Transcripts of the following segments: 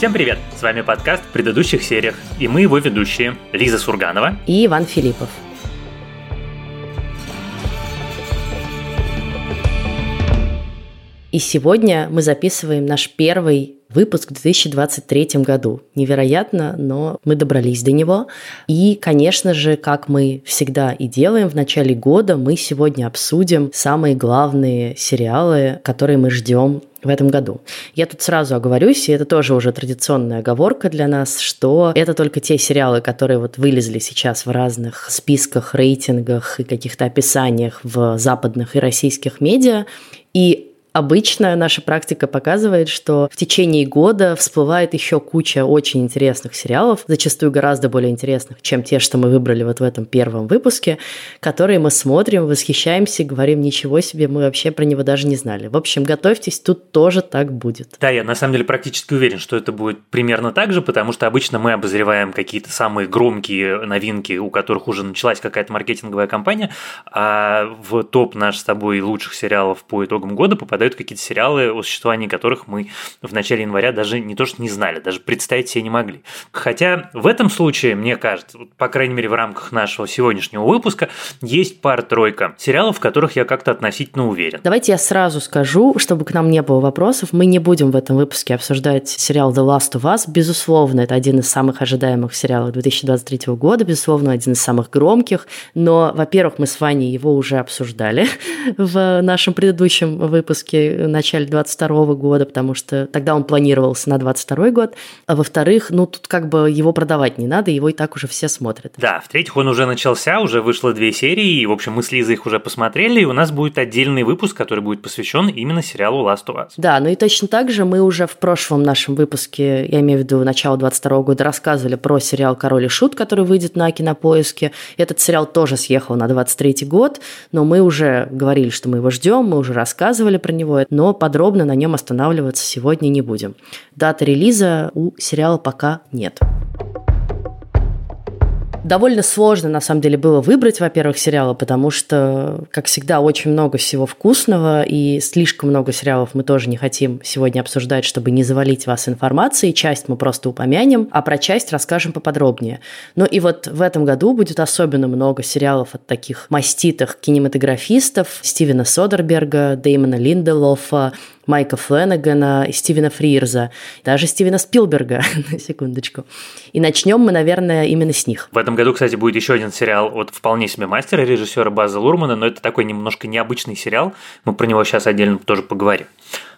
Всем привет! С вами подкаст в предыдущих сериях, и мы его ведущие Лиза Сурганова и Иван Филиппов. И сегодня мы записываем наш первый выпуск в 2023 году. Невероятно, но мы добрались до него. И, конечно же, как мы всегда и делаем в начале года, мы сегодня обсудим самые главные сериалы, которые мы ждем в этом году. Я тут сразу оговорюсь, и это тоже уже традиционная оговорка для нас, что это только те сериалы, которые вот вылезли сейчас в разных списках, рейтингах и каких-то описаниях в западных и российских медиа. И Обычно наша практика показывает, что в течение года всплывает еще куча очень интересных сериалов, зачастую гораздо более интересных, чем те, что мы выбрали вот в этом первом выпуске, которые мы смотрим, восхищаемся, говорим, ничего себе, мы вообще про него даже не знали. В общем, готовьтесь, тут тоже так будет. Да, я на самом деле практически уверен, что это будет примерно так же, потому что обычно мы обозреваем какие-то самые громкие новинки, у которых уже началась какая-то маркетинговая кампания, а в топ наш с тобой лучших сериалов по итогам года попадает попадают какие-то сериалы, о существовании которых мы в начале января даже не то что не знали, даже представить себе не могли. Хотя в этом случае, мне кажется, по крайней мере в рамках нашего сегодняшнего выпуска, есть пара-тройка сериалов, в которых я как-то относительно уверен. Давайте я сразу скажу, чтобы к нам не было вопросов. Мы не будем в этом выпуске обсуждать сериал The Last of Us. Безусловно, это один из самых ожидаемых сериалов 2023 года, безусловно, один из самых громких. Но, во-первых, мы с Ваней его уже обсуждали в нашем предыдущем выпуске выпуске в начале 22 года, потому что тогда он планировался на 22 год. А во-вторых, ну тут как бы его продавать не надо, его и так уже все смотрят. Да, в-третьих, он уже начался, уже вышло две серии, и, в общем, мы с Лизой их уже посмотрели, и у нас будет отдельный выпуск, который будет посвящен именно сериалу Last of Us. Да, ну и точно так же мы уже в прошлом нашем выпуске, я имею в виду начало 22 года, рассказывали про сериал «Король и Шут», который выйдет на Кинопоиске. Этот сериал тоже съехал на 23 год, но мы уже говорили, что мы его ждем, мы уже рассказывали про него, но подробно на нем останавливаться сегодня не будем. Дата релиза у сериала пока нет. Довольно сложно, на самом деле, было выбрать, во-первых, сериалы, потому что, как всегда, очень много всего вкусного, и слишком много сериалов мы тоже не хотим сегодня обсуждать, чтобы не завалить вас информацией. Часть мы просто упомянем, а про часть расскажем поподробнее. Ну и вот в этом году будет особенно много сериалов от таких маститых кинематографистов Стивена Содерберга, Дэймона Линделофа, Майка Фленнегана и Стивена Фрирза, даже Стивена Спилберга, на секундочку. И начнем мы, наверное, именно с них. В этом году, кстати, будет еще один сериал от вполне себе мастера, режиссера База Лурмана, но это такой немножко необычный сериал. Мы про него сейчас отдельно тоже поговорим.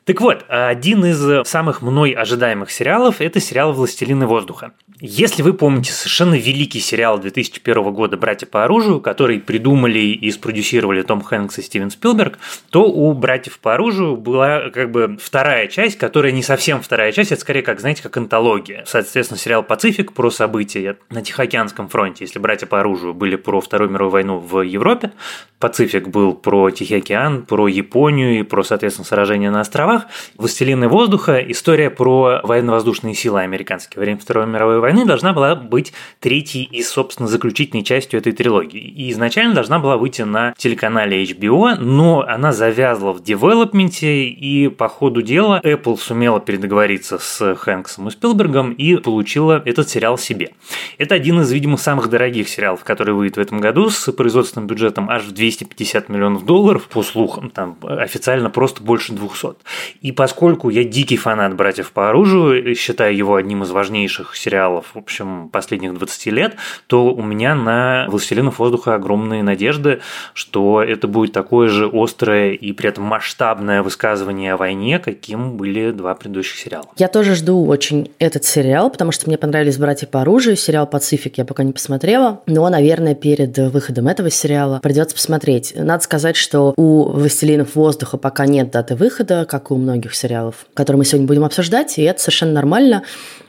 Так вот, один из самых мной ожидаемых сериалов – это сериал «Властелины воздуха». Если вы помните совершенно великий сериал 2001 года «Братья по оружию», который придумали и спродюсировали Том Хэнкс и Стивен Спилберг, то у «Братьев по оружию» была как бы вторая часть, которая не совсем вторая часть, это скорее как, знаете, как антология. Соответственно, сериал «Пацифик» про события на Тихоокеанском фронте. Если «Братья по оружию» были про Вторую мировую войну в Европе, «Пацифик» был про Тихий океан, про Японию и про, соответственно, сражения на островах, островах. «Властелины воздуха» – история про военно-воздушные силы американские во время Второй мировой войны должна была быть третьей и, собственно, заключительной частью этой трилогии. И изначально должна была выйти на телеканале HBO, но она завязла в девелопменте, и по ходу дела Apple сумела передоговориться с Хэнксом и Спилбергом и получила этот сериал себе. Это один из, видимо, самых дорогих сериалов, который выйдет в этом году с производственным бюджетом аж в 250 миллионов долларов, по слухам, там официально просто больше 200. И поскольку я дикий фанат «Братьев по оружию», считаю его одним из важнейших сериалов, в общем, последних 20 лет, то у меня на «Властелинов воздуха» огромные надежды, что это будет такое же острое и при этом масштабное высказывание о войне, каким были два предыдущих сериала. Я тоже жду очень этот сериал, потому что мне понравились «Братья по оружию», сериал «Пацифик» я пока не посмотрела, но, наверное, перед выходом этого сериала придется посмотреть. Надо сказать, что у «Властелинов воздуха» пока нет даты выхода, как у многих сериалов, которые мы сегодня будем обсуждать, и это совершенно нормально.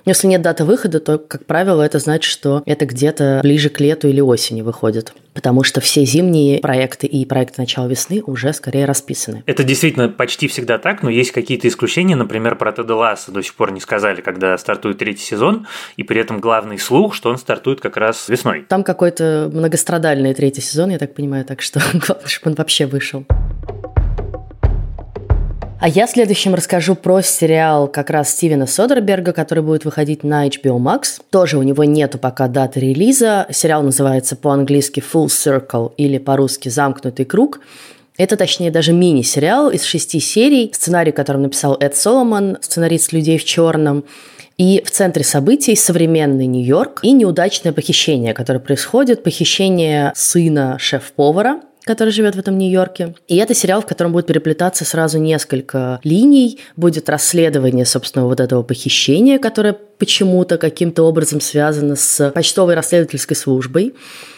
Если нет даты выхода, то, как правило, это значит, что это где-то ближе к лету или осени выходит. Потому что все зимние проекты и проекты начала весны уже скорее расписаны. Это действительно почти всегда так, но есть какие-то исключения. Например, про Теда Ласса до сих пор не сказали, когда стартует третий сезон, и при этом главный слух, что он стартует как раз весной. Там какой-то многострадальный третий сезон, я так понимаю, так что главное, чтобы он вообще вышел. А я следующим расскажу про сериал как раз Стивена Содерберга, который будет выходить на HBO Max. Тоже у него нету пока даты релиза. Сериал называется по-английски Full Circle или по-русски «Замкнутый круг». Это, точнее, даже мини-сериал из шести серий, сценарий, который написал Эд Соломон, сценарист «Людей в черном». И в центре событий современный Нью-Йорк и неудачное похищение, которое происходит, похищение сына шеф-повара, который живет в этом Нью-Йорке. И это сериал, в котором будет переплетаться сразу несколько линий. Будет расследование, собственно, вот этого похищения, которое почему-то каким-то образом связано с почтовой расследовательской службой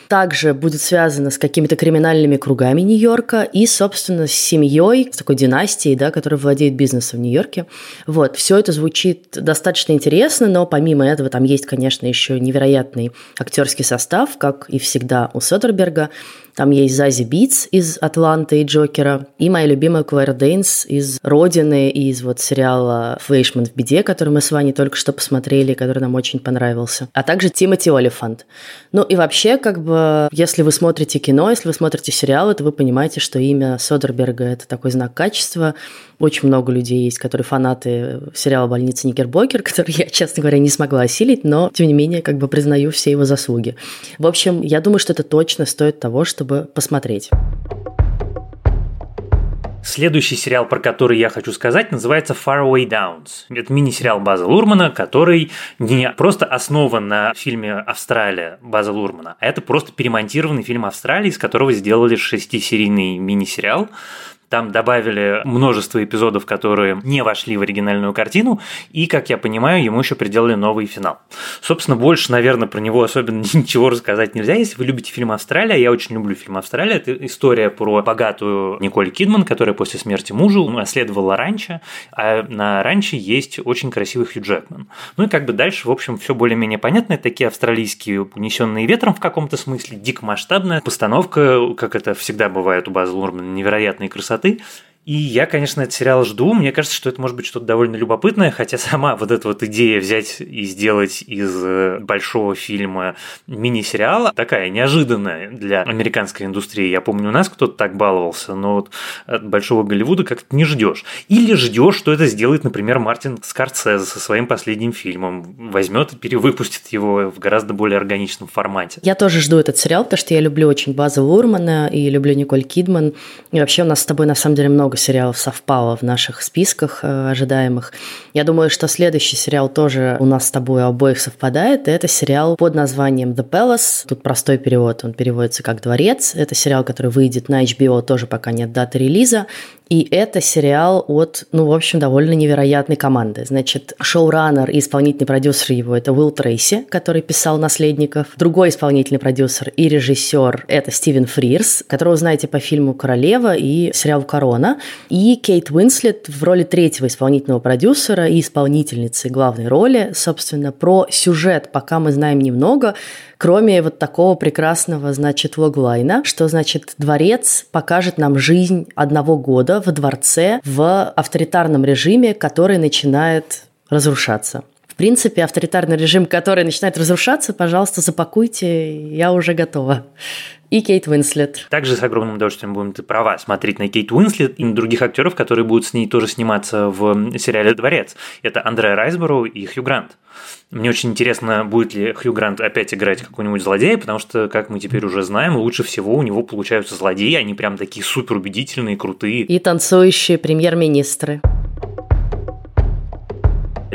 также будет связано с какими-то криминальными кругами Нью-Йорка и, собственно, с семьей, с такой династией, да, которая владеет бизнесом в Нью-Йорке. Вот, все это звучит достаточно интересно, но помимо этого там есть, конечно, еще невероятный актерский состав, как и всегда у Содерберга. Там есть Зази Битс из «Атланты» и «Джокера», и моя любимая Клэр Дейнс из «Родины» и из вот сериала «Флейшман в беде», который мы с вами только что посмотрели, который нам очень понравился. А также Тимоти Олифант. Ну и вообще, как бы, если вы смотрите кино, если вы смотрите сериалы, то вы понимаете, что имя Содерберга – это такой знак качества. Очень много людей есть, которые фанаты сериала «Больница Никербокер», который я, честно говоря, не смогла осилить, но, тем не менее, как бы признаю все его заслуги. В общем, я думаю, что это точно стоит того, чтобы посмотреть. Следующий сериал, про который я хочу сказать, называется Faraway Downs. Это мини-сериал База Лурмана, который не просто основан на фильме «Австралия» База Лурмана, а это просто перемонтированный фильм «Австралия», из которого сделали шестисерийный мини-сериал. Там добавили множество эпизодов, которые не вошли в оригинальную картину, и, как я понимаю, ему еще приделали новый финал. Собственно, больше, наверное, про него особенно ничего рассказать нельзя. Если вы любите фильм «Австралия», я очень люблю фильм «Австралия». Это история про богатую Николь Кидман, которая после смерти мужа наследовала ранчо, а на ранче есть очень красивый Хью Джекман. Ну и как бы дальше, в общем, все более-менее понятно. Это такие австралийские, унесенные ветром в каком-то смысле, дико масштабная постановка, как это всегда бывает у База Лурмана, невероятной красоты красоты. И я, конечно, этот сериал жду. Мне кажется, что это может быть что-то довольно любопытное, хотя сама вот эта вот идея взять и сделать из э, большого фильма мини-сериала такая неожиданная для американской индустрии. Я помню, у нас кто-то так баловался, но вот от большого Голливуда как-то не ждешь. Или ждешь, что это сделает, например, Мартин Скорсезе со своим последним фильмом. Возьмет и перевыпустит его в гораздо более органичном формате. Я тоже жду этот сериал, потому что я люблю очень База Лурмана и люблю Николь Кидман. И вообще у нас с тобой на самом деле много много сериалов совпало в наших списках э, ожидаемых. Я думаю, что следующий сериал тоже у нас с тобой обоих совпадает. Это сериал под названием The Palace. Тут простой перевод, он переводится как «Дворец». Это сериал, который выйдет на HBO, тоже пока нет даты релиза. И это сериал от, ну, в общем, довольно невероятной команды. Значит, шоураннер и исполнительный продюсер его – это Уилл Трейси, который писал «Наследников». Другой исполнительный продюсер и режиссер – это Стивен Фрирс, которого знаете по фильму «Королева» и сериалу «Корона». И Кейт Уинслет в роли третьего исполнительного продюсера и исполнительницы главной роли. Собственно, про сюжет пока мы знаем немного, кроме вот такого прекрасного, значит, логлайна, что, значит, дворец покажет нам жизнь одного года в дворце в авторитарном режиме, который начинает разрушаться. В принципе, авторитарный режим, который начинает разрушаться, пожалуйста, запакуйте, я уже готова. И Кейт Уинслет. Также с огромным удовольствием будем, ты права, смотреть на Кейт Уинслет и на других актеров, которые будут с ней тоже сниматься в сериале «Дворец». Это Андреа Райсборо и Хью Грант. Мне очень интересно, будет ли Хью Грант опять играть какого-нибудь злодея, потому что, как мы теперь уже знаем, лучше всего у него получаются злодеи, они прям такие супер убедительные, крутые. И танцующие премьер-министры.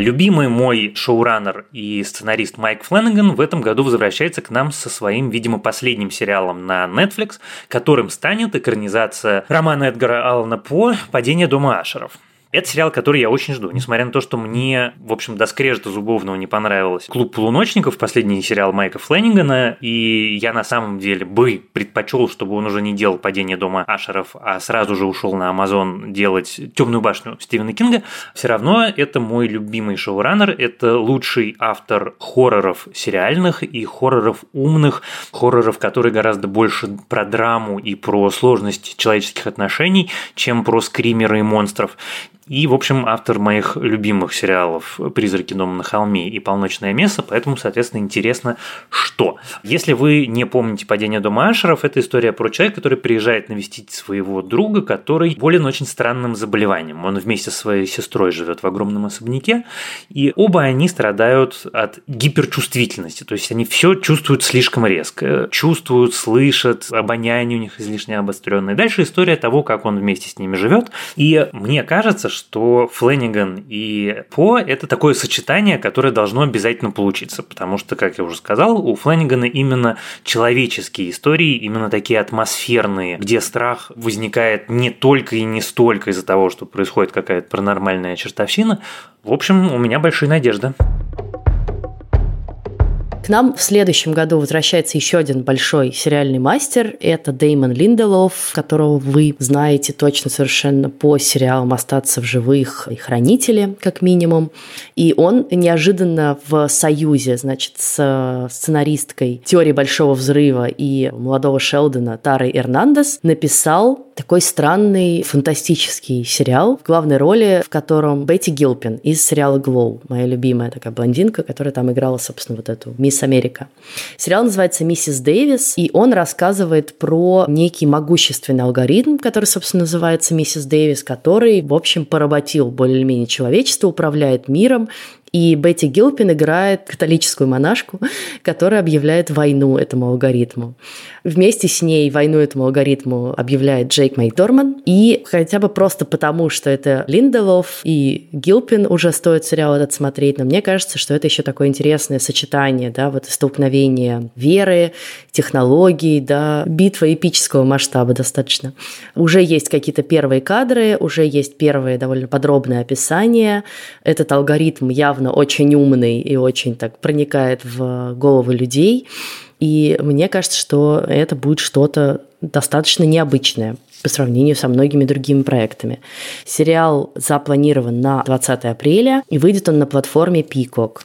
Любимый мой шоураннер и сценарист Майк Фленнеган в этом году возвращается к нам со своим, видимо, последним сериалом на Netflix, которым станет экранизация романа Эдгара Аллана По «Падение дома Ашеров». Это сериал, который я очень жду, несмотря на то, что мне, в общем, до скрежета зубовного не понравилось. «Клуб полуночников», последний сериал Майка Фленнигана, и я на самом деле бы предпочел, чтобы он уже не делал «Падение дома Ашеров», а сразу же ушел на Амазон делать «Темную башню» Стивена Кинга. Все равно это мой любимый шоураннер, это лучший автор хорроров сериальных и хорроров умных, хорроров, которые гораздо больше про драму и про сложность человеческих отношений, чем про скримеры и монстров. И, в общем, автор моих любимых сериалов «Призраки дома на холме» и «Полночное место», поэтому, соответственно, интересно, что. Если вы не помните «Падение дома Ашеров», это история про человека, который приезжает навестить своего друга, который болен очень странным заболеванием. Он вместе со своей сестрой живет в огромном особняке, и оба они страдают от гиперчувствительности, то есть они все чувствуют слишком резко, чувствуют, слышат, обоняние у них излишне обостренное. Дальше история того, как он вместе с ними живет, и мне кажется, что Фленниган и По – это такое сочетание, которое должно обязательно получиться, потому что, как я уже сказал, у Фленнигана именно человеческие истории, именно такие атмосферные, где страх возникает не только и не столько из-за того, что происходит какая-то паранормальная чертовщина. В общем, у меня большие надежды нам в следующем году возвращается еще один большой сериальный мастер. Это Деймон Линделов, которого вы знаете точно совершенно по сериалам «Остаться в живых» и «Хранители», как минимум. И он неожиданно в союзе, значит, с сценаристкой «Теории большого взрыва» и молодого Шелдона Тарой Эрнандес написал такой странный фантастический сериал, в главной роли в котором Бетти Гилпин из сериала «Глоу», моя любимая такая блондинка, которая там играла, собственно, вот эту мисс Америка. Сериал называется «Миссис Дэвис», и он рассказывает про некий могущественный алгоритм, который, собственно, называется «Миссис Дэвис», который, в общем, поработил более-менее человечество, управляет миром, и Бетти Гилпин играет католическую монашку, которая объявляет войну этому алгоритму. Вместе с ней войну этому алгоритму объявляет Джейк Мейдорман. И хотя бы просто потому, что это Линделов и Гилпин уже стоит сериал этот смотреть, но мне кажется, что это еще такое интересное сочетание, да, вот столкновение веры, технологий, да, битва эпического масштаба достаточно. Уже есть какие-то первые кадры, уже есть первые довольно подробные описания. Этот алгоритм явно очень умный и очень так проникает в головы людей. И мне кажется, что это будет что-то достаточно необычное по сравнению со многими другими проектами. Сериал запланирован на 20 апреля, и выйдет он на платформе Peacock.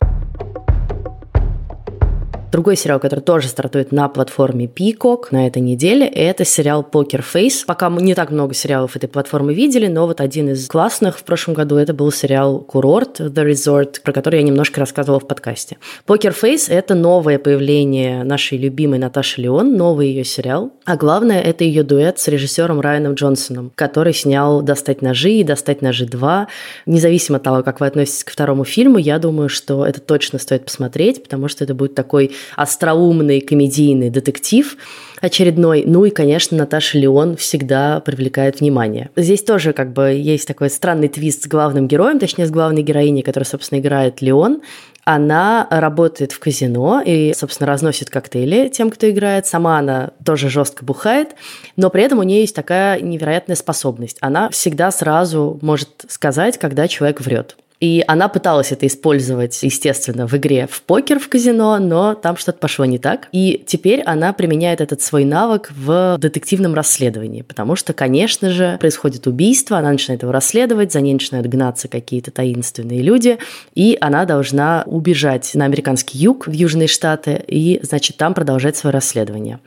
Другой сериал, который тоже стартует на платформе Peacock на этой неделе, это сериал Poker Face. Пока мы не так много сериалов этой платформы видели, но вот один из классных в прошлом году это был сериал Курорт The Resort, про который я немножко рассказывала в подкасте. Poker Face – это новое появление нашей любимой Наташи Леон, новый ее сериал. А главное – это ее дуэт с режиссером Райаном Джонсоном, который снял «Достать ножи» и «Достать ножи 2». Независимо от того, как вы относитесь ко второму фильму, я думаю, что это точно стоит посмотреть, потому что это будет такой остроумный комедийный детектив очередной. Ну и, конечно, Наташа Леон всегда привлекает внимание. Здесь тоже как бы есть такой странный твист с главным героем, точнее, с главной героиней, которая, собственно, играет Леон. Она работает в казино и, собственно, разносит коктейли тем, кто играет. Сама она тоже жестко бухает, но при этом у нее есть такая невероятная способность. Она всегда сразу может сказать, когда человек врет. И она пыталась это использовать, естественно, в игре в покер в казино, но там что-то пошло не так. И теперь она применяет этот свой навык в детективном расследовании, потому что, конечно же, происходит убийство, она начинает его расследовать, за ней начинают гнаться какие-то таинственные люди, и она должна убежать на американский юг, в Южные Штаты, и, значит, там продолжать свое расследование.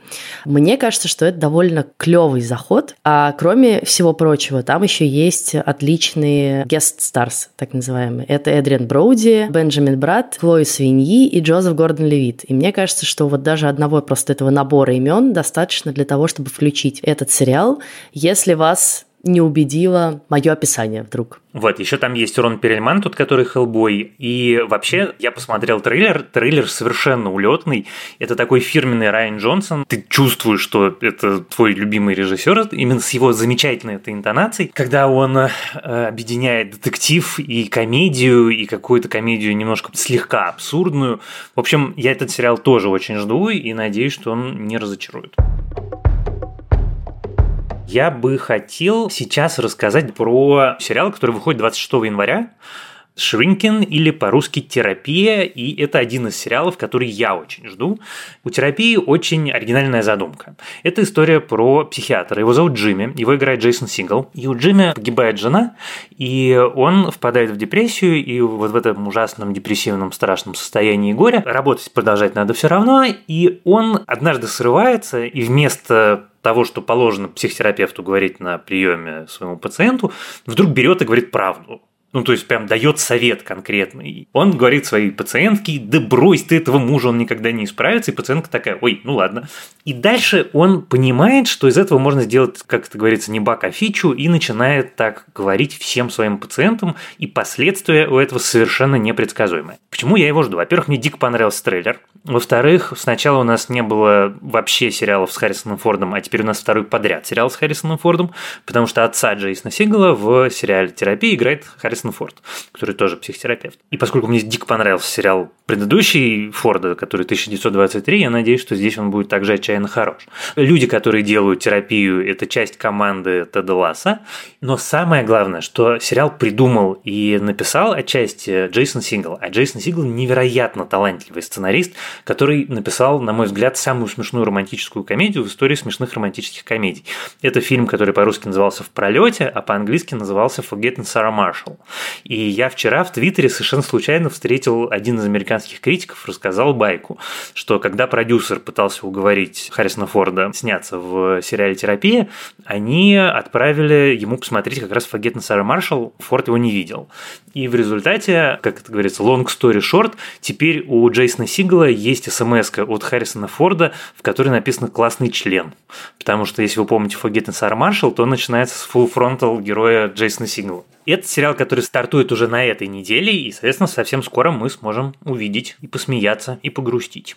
Мне кажется, что это довольно клевый заход, а кроме всего прочего, там еще есть отличные guest stars, так называемые называемый. Это Эдриан Броуди, Бенджамин Брат, Хлои Свиньи и Джозеф Гордон Левит. И мне кажется, что вот даже одного просто этого набора имен достаточно для того, чтобы включить этот сериал, если вас не убедило мое описание вдруг. Вот, еще там есть Рон Перельман, тот, который Хеллбой. И вообще, я посмотрел трейлер, трейлер совершенно улетный. Это такой фирменный Райан Джонсон. Ты чувствуешь, что это твой любимый режиссер, именно с его замечательной этой интонацией, когда он э, объединяет детектив и комедию, и какую-то комедию немножко слегка абсурдную. В общем, я этот сериал тоже очень жду и надеюсь, что он не разочарует. Я бы хотел сейчас рассказать про сериал, который выходит 26 января. Shrinking или по-русски «Терапия», и это один из сериалов, который я очень жду. У «Терапии» очень оригинальная задумка. Это история про психиатра. Его зовут Джимми, его играет Джейсон Сингл. И у Джимми погибает жена, и он впадает в депрессию, и вот в этом ужасном депрессивном страшном состоянии горя работать продолжать надо все равно, и он однажды срывается, и вместо того, что положено психотерапевту говорить на приеме своему пациенту, вдруг берет и говорит правду. Ну, то есть, прям дает совет конкретный. Он говорит своей пациентке, да брось ты этого мужа, он никогда не исправится. И пациентка такая, ой, ну ладно. И дальше он понимает, что из этого можно сделать, как это говорится, не бак, а фичу, и начинает так говорить всем своим пациентам, и последствия у этого совершенно непредсказуемые. Почему я его жду? Во-первых, мне дико понравился трейлер. Во-вторых, сначала у нас не было вообще сериалов с Харрисоном Фордом, а теперь у нас второй подряд сериал с Харрисоном Фордом, потому что отца Джейсона Сигала в сериале «Терапия» играет Харрисон Форд, который тоже психотерапевт. И поскольку мне дико понравился сериал предыдущий Форда, который 1923, я надеюсь, что здесь он будет также отчаянно хорош. Люди, которые делают терапию, это часть команды Теда Ласса, но самое главное, что сериал придумал и написал отчасти Джейсон Сигал, а Джейсон Сигал невероятно талантливый сценарист, который написал, на мой взгляд, самую смешную романтическую комедию в истории смешных романтических комедий. Это фильм, который по-русски назывался «В пролете», а по-английски назывался «Forgetting Sarah Marshall». И я вчера в Твиттере совершенно случайно встретил один из американских критиков, рассказал байку, что когда продюсер пытался уговорить Харрисона Форда сняться в сериале «Терапия», они отправили ему посмотреть как раз «Forgetting Sarah Marshall», Форд его не видел. И в результате, как это говорится, long story short, теперь у Джейсона Сигала есть смс от Харрисона Форда, в которой написано «классный член». Потому что, если вы помните Forgetting Sarah Marshall, то он начинается с full frontal героя Джейсона Сигала. Это сериал, который стартует уже на этой неделе, и, соответственно, совсем скоро мы сможем увидеть и посмеяться, и погрустить.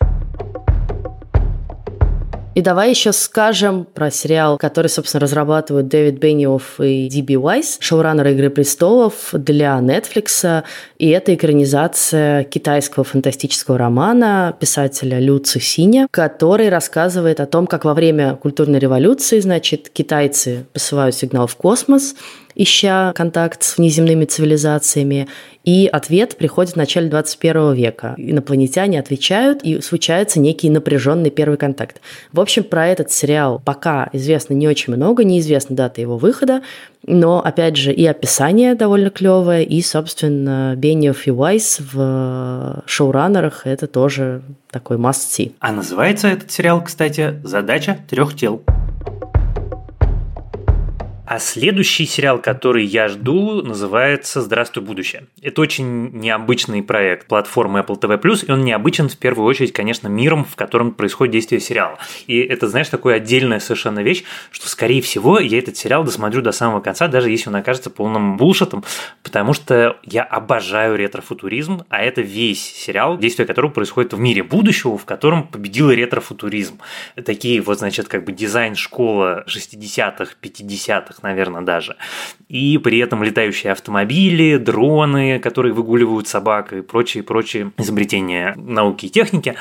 И давай еще скажем про сериал, который, собственно, разрабатывают Дэвид Бенниофф и Диби Уайс, шоураннеры «Игры престолов» для Netflix. И это экранизация китайского фантастического романа писателя Лю Цисиня, который рассказывает о том, как во время культурной революции, значит, китайцы посылают сигнал в космос, ища контакт с внеземными цивилизациями, и ответ приходит в начале 21 века. Инопланетяне отвечают, и случается некий напряженный первый контакт. В общем, про этот сериал пока известно не очень много, неизвестна дата его выхода, но, опять же, и описание довольно клевое, и, собственно, Бенниоф и Уайс в шоураннерах – это тоже такой must-see. А называется этот сериал, кстати, «Задача трех тел». А следующий сериал, который я жду, называется «Здравствуй, будущее». Это очень необычный проект платформы Apple TV+, и он необычен в первую очередь, конечно, миром, в котором происходит действие сериала. И это, знаешь, такая отдельная совершенно вещь, что, скорее всего, я этот сериал досмотрю до самого конца, даже если он окажется полным булшетом, потому что я обожаю ретрофутуризм, а это весь сериал, действие которого происходит в мире будущего, в котором победил ретрофутуризм. Такие вот, значит, как бы дизайн-школа 60-х, 50-х, наверное, даже. И при этом летающие автомобили, дроны, которые выгуливают собак и прочие-прочие изобретения науки и техники.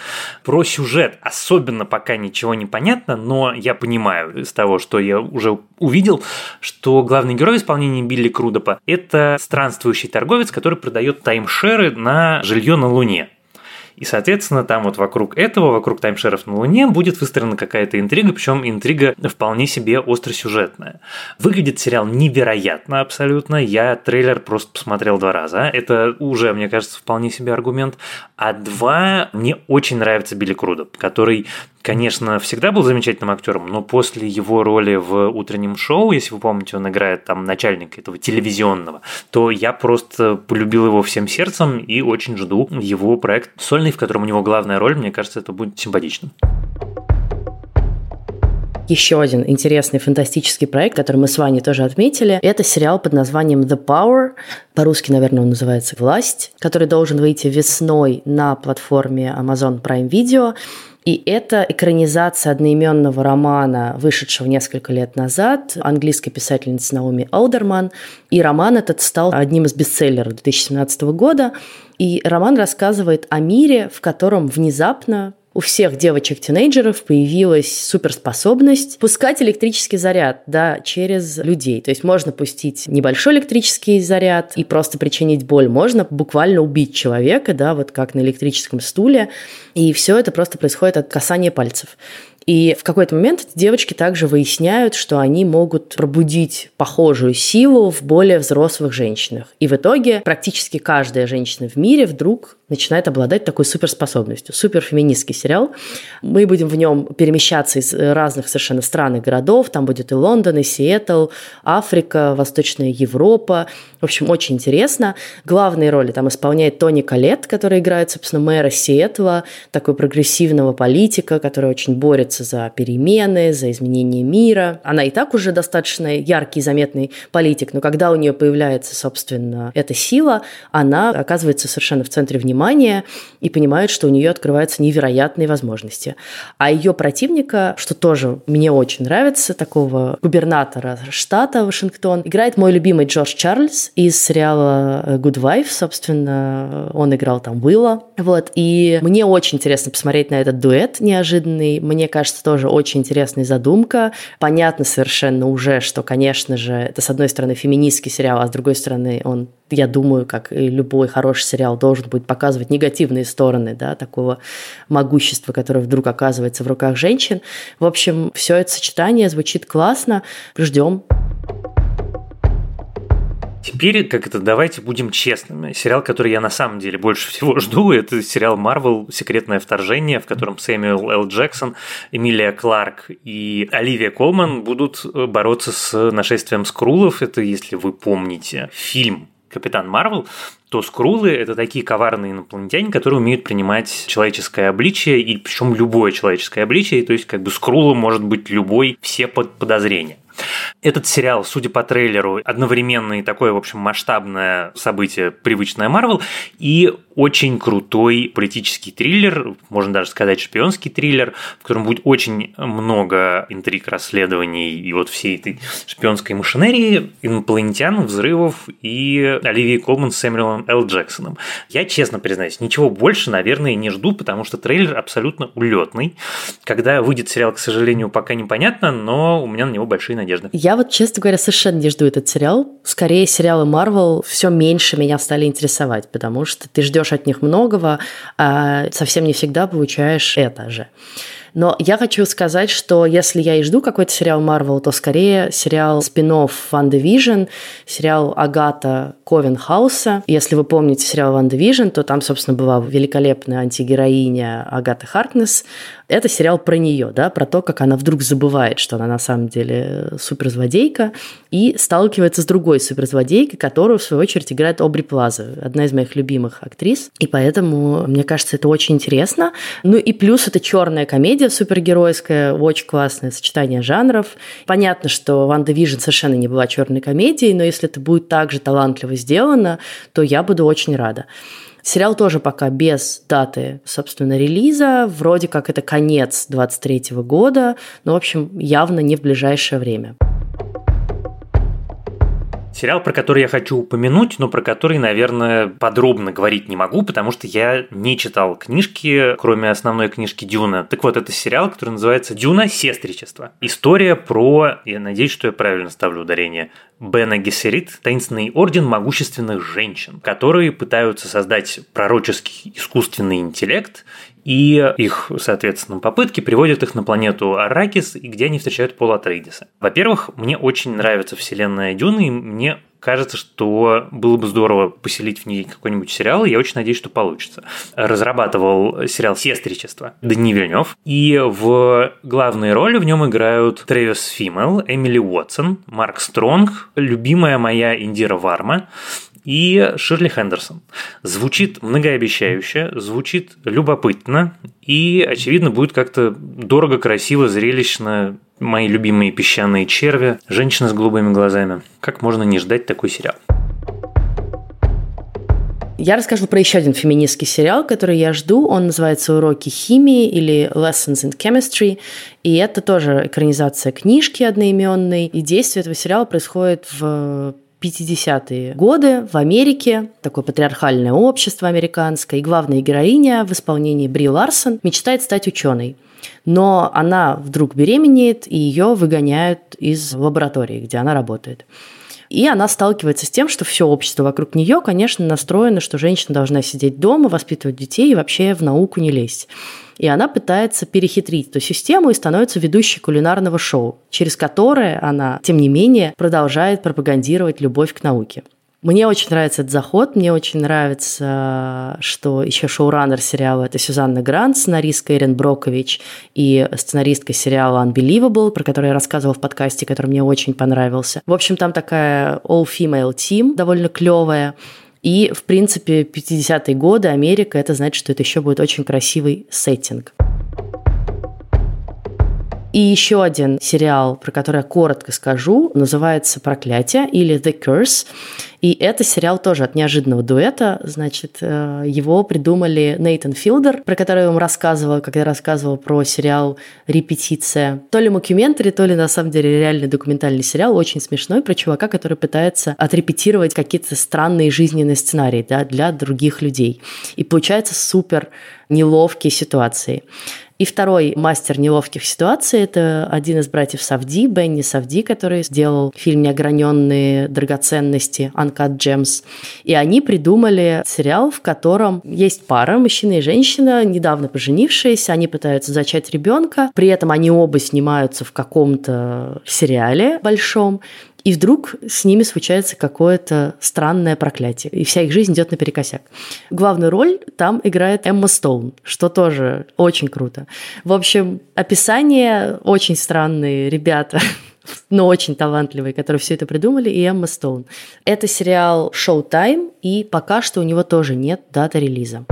Про сюжет особенно пока ничего не понятно, но я понимаю из того, что я уже увидел, что главный герой в исполнении Билли Крудопа – это странствующий торговец, который продает таймшеры на жилье на Луне. И, соответственно, там вот вокруг этого, вокруг таймшеров на Луне будет выстроена какая-то интрига, причем интрига вполне себе остросюжетная. Выглядит сериал невероятно абсолютно. Я трейлер просто посмотрел два раза. Это уже, мне кажется, вполне себе аргумент. А два, мне очень нравится Билли Крудоп, который конечно, всегда был замечательным актером, но после его роли в утреннем шоу, если вы помните, он играет там начальника этого телевизионного, то я просто полюбил его всем сердцем и очень жду его проект сольный, в котором у него главная роль. Мне кажется, это будет симпатичным. Еще один интересный фантастический проект, который мы с вами тоже отметили, это сериал под названием The Power. По-русски, наверное, он называется «Власть», который должен выйти весной на платформе Amazon Prime Video. И это экранизация одноименного романа, вышедшего несколько лет назад, английской писательницы Наоми Олдерман. И роман этот стал одним из бестселлеров 2017 года. И роман рассказывает о мире, в котором внезапно у всех девочек-тинейджеров появилась суперспособность пускать электрический заряд да, через людей. То есть можно пустить небольшой электрический заряд и просто причинить боль. Можно буквально убить человека, да, вот как на электрическом стуле. И все это просто происходит от касания пальцев. И в какой-то момент девочки также выясняют, что они могут пробудить похожую силу в более взрослых женщинах. И в итоге практически каждая женщина в мире вдруг начинает обладать такой суперспособностью. Суперфеминистский сериал. Мы будем в нем перемещаться из разных совершенно стран и городов. Там будет и Лондон, и Сиэтл, Африка, Восточная Европа. В общем, очень интересно. Главные роли там исполняет Тони Калет, который играет, собственно, мэра Сиэтла, такой прогрессивного политика, который очень борется за перемены, за изменение мира. Она и так уже достаточно яркий, заметный политик, но когда у нее появляется, собственно, эта сила, она оказывается совершенно в центре внимания внимание и понимает, что у нее открываются невероятные возможности. А ее противника, что тоже мне очень нравится, такого губернатора штата Вашингтон, играет мой любимый Джордж Чарльз из сериала Good Wife, собственно, он играл там Уилла. Вот, и мне очень интересно посмотреть на этот дуэт неожиданный. Мне кажется, тоже очень интересная задумка. Понятно совершенно уже, что, конечно же, это, с одной стороны, феминистский сериал, а с другой стороны, он я думаю, как и любой хороший сериал должен будет показывать негативные стороны да, такого могущества, которое вдруг оказывается в руках женщин. В общем, все это сочетание звучит классно. Ждем. Теперь, как это, давайте будем честными. Сериал, который я на самом деле больше всего жду, это сериал Marvel «Секретное вторжение», в котором Сэмюэл Л. Джексон, Эмилия Кларк и Оливия Колман будут бороться с нашествием скрулов. Это, если вы помните, фильм Капитан Марвел, то скрулы – это такие коварные инопланетяне, которые умеют принимать человеческое обличие, и причем любое человеческое обличие, то есть как бы скрулом может быть любой, все под подозрение. Этот сериал, судя по трейлеру, одновременно и такое, в общем, масштабное событие, привычное Марвел, и очень крутой политический триллер, можно даже сказать шпионский триллер, в котором будет очень много интриг, расследований и вот всей этой шпионской машинерии, инопланетян, взрывов и Оливии Колман с Сэмюэлом Л. Джексоном. Я, честно признаюсь, ничего больше, наверное, не жду, потому что трейлер абсолютно улетный. Когда выйдет сериал, к сожалению, пока непонятно, но у меня на него большие надежды. Я вот, честно говоря, совершенно не жду этот сериал. Скорее, сериалы Marvel все меньше меня стали интересовать, потому что ты ждешь от них многого, а совсем не всегда получаешь это же. Но я хочу сказать, что если я и жду какой-то сериал Marvel, то скорее сериал спин-офф Ван Division, сериал Агата Ковенхауса. Если вы помните сериал Ван Division, то там, собственно, была великолепная антигероиня Агата Харкнес. Это сериал про нее, да, про то, как она вдруг забывает, что она на самом деле суперзлодейка, и сталкивается с другой суперзлодейкой, которую, в свою очередь, играет Обри Плаза, одна из моих любимых актрис. И поэтому, мне кажется, это очень интересно. Ну и плюс это черная комедия супергеройская, очень классное сочетание жанров. Понятно, что WandaVision совершенно не была черной комедией, но если это будет так же талантливо сделано, то я буду очень рада. Сериал тоже пока без даты, собственно, релиза. Вроде как это конец 23 года, но, в общем, явно не в ближайшее время. Сериал, про который я хочу упомянуть, но про который, наверное, подробно говорить не могу, потому что я не читал книжки, кроме основной книжки Дюна. Так вот, это сериал, который называется «Дюна. Сестричество». История про, я надеюсь, что я правильно ставлю ударение, Бена Гессерит – таинственный орден могущественных женщин, которые пытаются создать пророческий искусственный интеллект и их, соответственно, попытки приводят их на планету Аракис, где они встречают Пола Атрейдиса. Во-первых, мне очень нравится вселенная Дюны, и мне кажется, что было бы здорово поселить в ней какой-нибудь сериал, и я очень надеюсь, что получится. Разрабатывал сериал «Сестричество» Дани Вильнев, и в главные роли в нем играют Трэвис Фимел, Эмили Уотсон, Марк Стронг, любимая моя Индира Варма, и Ширли Хендерсон. Звучит многообещающе, звучит любопытно и, очевидно, будет как-то дорого, красиво, зрелищно. Мои любимые песчаные черви, женщина с голубыми глазами. Как можно не ждать такой сериал? Я расскажу про еще один феминистский сериал, который я жду. Он называется «Уроки химии» или «Lessons in Chemistry». И это тоже экранизация книжки одноименной. И действие этого сериала происходит в 50-е годы в Америке, такое патриархальное общество американское, и главная героиня в исполнении Бри Ларсон мечтает стать ученой. Но она вдруг беременеет, и ее выгоняют из лаборатории, где она работает. И она сталкивается с тем, что все общество вокруг нее, конечно, настроено, что женщина должна сидеть дома, воспитывать детей и вообще в науку не лезть. И она пытается перехитрить эту систему и становится ведущей кулинарного шоу, через которое она, тем не менее, продолжает пропагандировать любовь к науке. Мне очень нравится этот заход, мне очень нравится, что еще шоураннер сериала – это Сюзанна Грант, сценаристка Эрин Брокович и сценаристка сериала Unbelievable, про который я рассказывала в подкасте, который мне очень понравился. В общем, там такая all-female team, довольно клевая. И, в принципе, 50-е годы Америка, это значит, что это еще будет очень красивый сеттинг. И еще один сериал, про который я коротко скажу, называется «Проклятие» или «The Curse». И это сериал тоже от неожиданного дуэта. Значит, э, его придумали Нейтан Филдер, про который я вам рассказывала, когда рассказывала про сериал «Репетиция». То ли мокюментари, то ли на самом деле реальный документальный сериал, очень смешной, про чувака, который пытается отрепетировать какие-то странные жизненные сценарии да, для других людей. И получается супер неловкие ситуации. И второй мастер неловких ситуаций – это один из братьев Сафди, Бенни Сафди, который сделал фильм «Неограненные драгоценности» Uncut Gems. И они придумали сериал, в котором есть пара, мужчина и женщина, недавно поженившиеся, они пытаются зачать ребенка, при этом они оба снимаются в каком-то сериале большом, и вдруг с ними случается какое-то странное проклятие, и вся их жизнь идет наперекосяк. Главную роль там играет Эмма Стоун, что тоже очень круто. В общем, описание очень странные ребята, но очень талантливые, которые все это придумали, и Эмма Стоун. Это сериал Showtime, и пока что у него тоже нет даты релиза.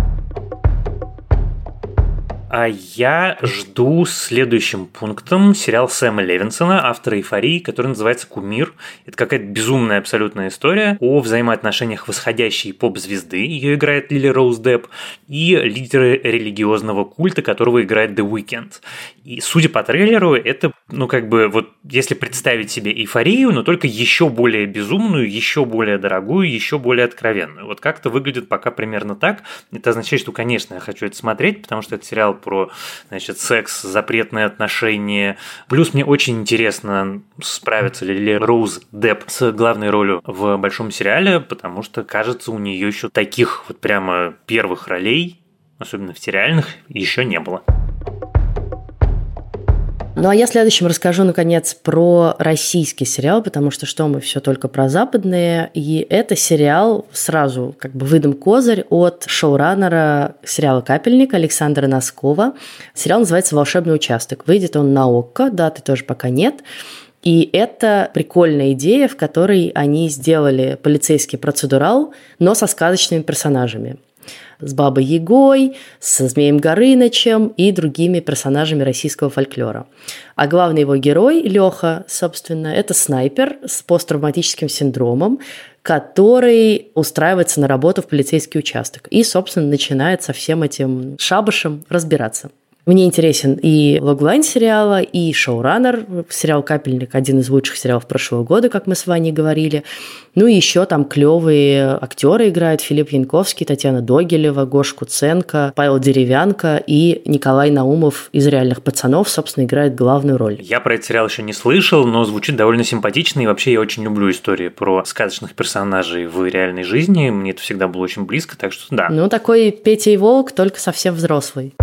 А я жду следующим пунктом сериал Сэма Левинсона, автора «Эйфории», который называется «Кумир». Это какая-то безумная абсолютная история о взаимоотношениях восходящей поп-звезды, ее играет Лили Роуз Депп, и лидера религиозного культа, которого играет The Weeknd. И судя по трейлеру, это, ну, как бы, вот если представить себе эйфорию, но только еще более безумную, еще более дорогую, еще более откровенную. Вот как-то выглядит пока примерно так. Это означает, что, конечно, я хочу это смотреть, потому что это сериал про, значит, секс, запретные отношения. Плюс мне очень интересно, справится ли Роуз Депп с главной ролью в большом сериале, потому что, кажется, у нее еще таких вот прямо первых ролей, особенно в сериальных, еще не было. Ну а я следующим расскажу, наконец, про российский сериал, потому что что мы все только про западные. И это сериал, сразу как бы выдам козырь от шоураннера сериала «Капельник» Александра Носкова. Сериал называется «Волшебный участок». Выйдет он на ОККО, даты тоже пока нет. И это прикольная идея, в которой они сделали полицейский процедурал, но со сказочными персонажами с Бабой Егой, со Змеем Горынычем и другими персонажами российского фольклора. А главный его герой, Леха, собственно, это снайпер с посттравматическим синдромом, который устраивается на работу в полицейский участок и, собственно, начинает со всем этим шабашем разбираться. Мне интересен и логлайн сериала, и шоураннер. Сериал «Капельник» – один из лучших сериалов прошлого года, как мы с вами говорили. Ну и еще там клевые актеры играют. Филипп Янковский, Татьяна Догилева, Гош Куценко, Павел Деревянко и Николай Наумов из «Реальных пацанов», собственно, играет главную роль. Я про этот сериал еще не слышал, но звучит довольно симпатично. И вообще я очень люблю истории про сказочных персонажей в реальной жизни. Мне это всегда было очень близко, так что да. Ну, такой Петя и Волк, только совсем взрослый.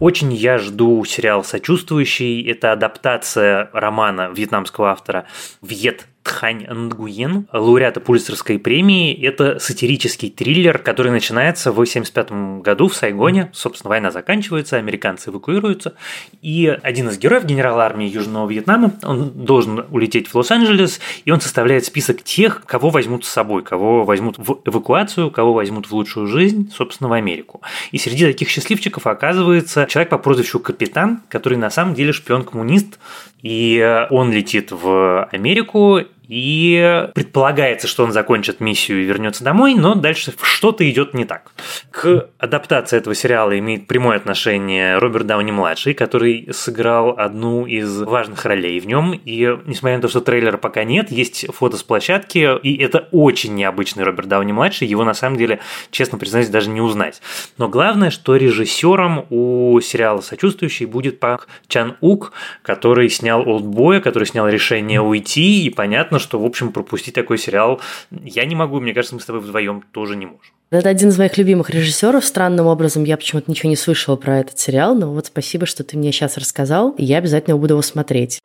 Очень я жду сериал «Сочувствующий». Это адаптация романа вьетнамского автора Вьет Тхань Нгуен, лауреата Пульсерской премии. Это сатирический триллер, который начинается в 1975 году в Сайгоне. Собственно, война заканчивается, американцы эвакуируются. И один из героев генерала армии Южного Вьетнама, он должен улететь в Лос-Анджелес, и он составляет список тех, кого возьмут с собой, кого возьмут в эвакуацию, кого возьмут в лучшую жизнь, собственно, в Америку. И среди таких счастливчиков оказывается человек по прозвищу Капитан, который на самом деле шпион-коммунист, и он летит в Америку, и предполагается, что он закончит миссию и вернется домой, но дальше что-то идет не так. К адаптации этого сериала имеет прямое отношение Роберт Дауни-младший, который сыграл одну из важных ролей в нем, и несмотря на то, что трейлера пока нет, есть фото с площадки, и это очень необычный Роберт Дауни-младший, его на самом деле, честно признаюсь, даже не узнать. Но главное, что режиссером у сериала «Сочувствующий» будет Пак Чан Ук, который снял «Олдбоя», который снял «Решение уйти», и понятно, что, в общем, пропустить такой сериал я не могу, мне кажется, мы с тобой вдвоем тоже не можем. Это один из моих любимых режиссеров. Странным образом я почему-то ничего не слышала про этот сериал, но вот спасибо, что ты мне сейчас рассказал, и я обязательно буду его смотреть.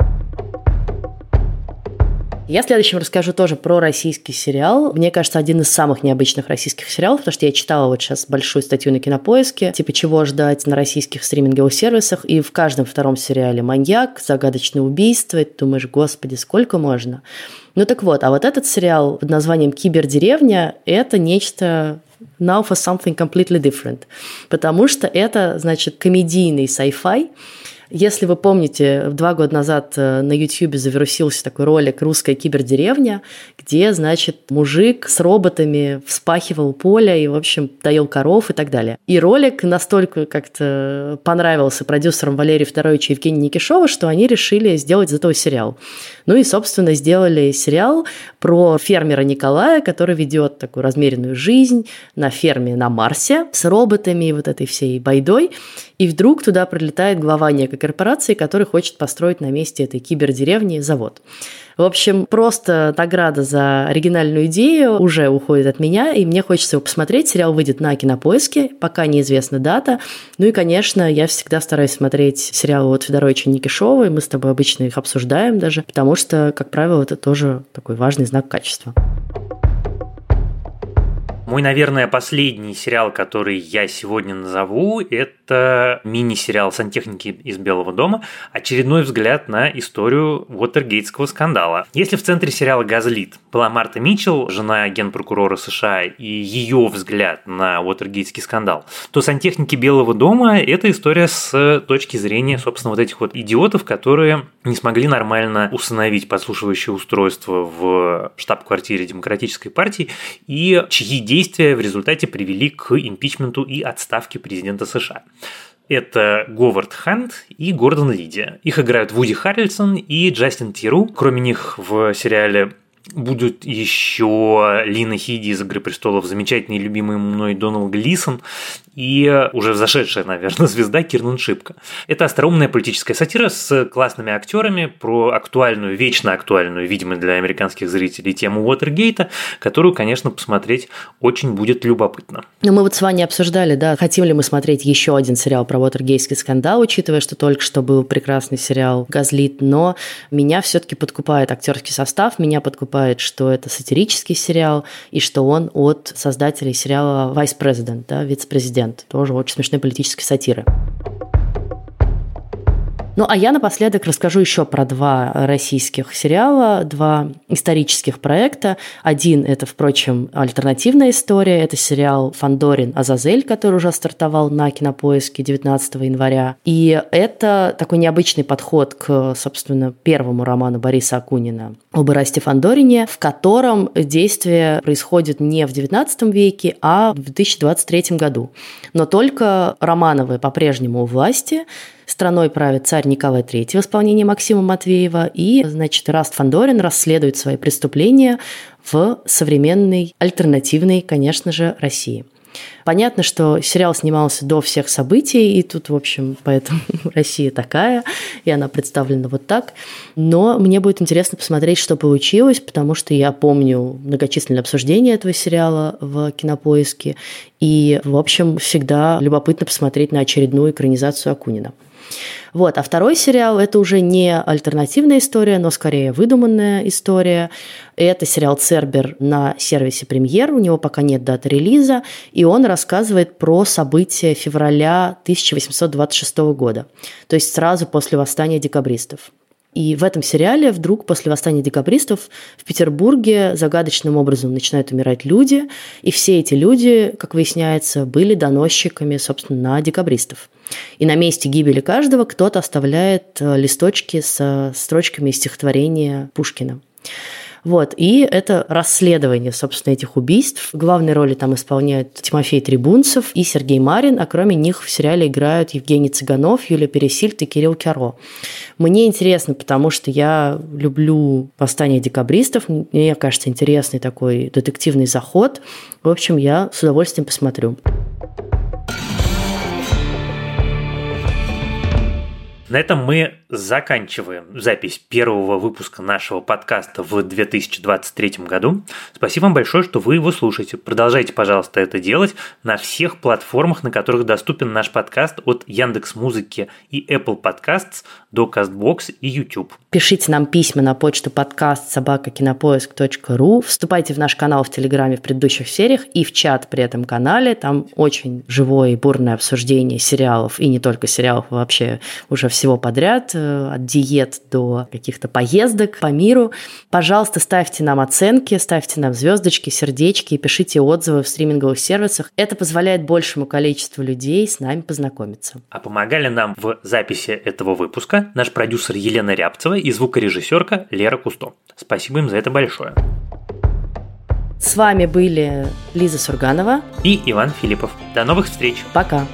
Я следующим расскажу тоже про российский сериал. Мне кажется, один из самых необычных российских сериалов, потому что я читала вот сейчас большую статью на Кинопоиске, типа чего ждать на российских стриминговых сервисах, и в каждом втором сериале маньяк, загадочное убийство, и ты думаешь, господи, сколько можно? Ну так вот, а вот этот сериал под названием «Кибердеревня» – это нечто now for something completely different, потому что это, значит, комедийный sci-fi, если вы помните, два года назад э, на YouTube завирусился такой ролик «Русская кибердеревня», где, значит, мужик с роботами вспахивал поле и, в общем, доил коров и так далее. И ролик настолько как-то понравился продюсерам Валерию Федоровичу и Евгению Никишова, что они решили сделать из этого сериал. Ну и, собственно, сделали сериал про фермера Николая, который ведет такую размеренную жизнь на ферме на Марсе с роботами и вот этой всей байдой. И вдруг туда прилетает глава некой корпорации, который хочет построить на месте этой кибердеревни завод. В общем, просто награда за оригинальную идею уже уходит от меня, и мне хочется его посмотреть. Сериал выйдет на Кинопоиске, пока неизвестна дата. Ну и, конечно, я всегда стараюсь смотреть сериалы от Федоровича Никишова, и мы с тобой обычно их обсуждаем даже, потому что, как правило, это тоже такой важный знак качества. Мой, наверное, последний сериал, который я сегодня назову, это мини-сериал «Сантехники из Белого дома», очередной взгляд на историю Уотергейтского скандала. Если в центре сериала «Газлит» была Марта Митчелл, жена генпрокурора США, и ее взгляд на Уотергейтский скандал, то «Сантехники Белого дома» – это история с точки зрения, собственно, вот этих вот идиотов, которые не смогли нормально установить подслушивающее устройство в штаб-квартире Демократической партии и чьи действия действия в результате привели к импичменту и отставке президента США. Это Говард Хант и Гордон Лидия. Их играют Вуди Харрельсон и Джастин Тиру. Кроме них в сериале Будут еще Лина Хиди из «Игры престолов», замечательный любимый мной Доналд Глисон и уже взошедшая, наверное, звезда Кирнан Шипка. Это остроумная политическая сатира с классными актерами про актуальную, вечно актуальную, видимо, для американских зрителей тему Уотергейта, которую, конечно, посмотреть очень будет любопытно. Ну, мы вот с вами обсуждали, да, хотим ли мы смотреть еще один сериал про Уотергейский скандал, учитывая, что только что был прекрасный сериал «Газлит», но меня все-таки подкупает актерский состав, меня подкупает выступает, что это сатирический сериал, и что он от создателей сериала «Vice President», да, вице-президент, тоже очень смешной политической сатиры. Ну, а я напоследок расскажу еще про два российских сериала, два исторических проекта. Один – это, впрочем, альтернативная история. Это сериал «Фандорин Азазель», который уже стартовал на Кинопоиске 19 января. И это такой необычный подход к, собственно, первому роману Бориса Акунина об Ирасте Фандорине, в котором действие происходит не в XIX веке, а в 2023 году. Но только Романовы по-прежнему у власти – Страной правит царь Николай III в исполнении Максима Матвеева, и, значит, Раст Фандорин расследует свои преступления в современной, альтернативной, конечно же, России. Понятно, что сериал снимался до всех событий, и тут, в общем, поэтому Россия такая, и она представлена вот так. Но мне будет интересно посмотреть, что получилось, потому что я помню многочисленные обсуждения этого сериала в кинопоиске, и, в общем, всегда любопытно посмотреть на очередную экранизацию Акунина. Вот. А второй сериал – это уже не альтернативная история, но скорее выдуманная история. Это сериал «Цербер» на сервисе «Премьер». У него пока нет даты релиза. И он рассказывает про события февраля 1826 года. То есть сразу после восстания декабристов. И в этом сериале вдруг после восстания декабристов в Петербурге загадочным образом начинают умирать люди, и все эти люди, как выясняется, были доносчиками, собственно, на декабристов. И на месте гибели каждого кто-то оставляет э, листочки со строчками из стихотворения Пушкина. Вот, и это расследование, собственно, этих убийств. Главные роли там исполняют Тимофей Трибунцев и Сергей Марин, а кроме них в сериале играют Евгений Цыганов, Юлия Пересильд и Кирилл Кяро. Мне интересно, потому что я люблю «Восстание декабристов», мне кажется, интересный такой детективный заход. В общем, я с удовольствием посмотрю. На этом мы заканчиваем запись первого выпуска нашего подкаста в 2023 году. Спасибо вам большое, что вы его слушаете. Продолжайте, пожалуйста, это делать на всех платформах, на которых доступен наш подкаст от Яндекс Музыки и Apple Podcasts до CastBox и YouTube. Пишите нам письма на почту подкаст собакакинопоиск.ру. Вступайте в наш канал в Телеграме в предыдущих сериях и в чат при этом канале. Там очень живое и бурное обсуждение сериалов, и не только сериалов, вообще уже всего подряд, от диет до каких-то поездок по миру. Пожалуйста, ставьте нам оценки, ставьте нам звездочки, сердечки и пишите отзывы в стриминговых сервисах. Это позволяет большему количеству людей с нами познакомиться. А помогали нам в записи этого выпуска наш продюсер Елена Рябцева и звукорежиссерка Лера Кусто. Спасибо им за это большое. С вами были Лиза Сурганова и Иван Филиппов. До новых встреч. Пока.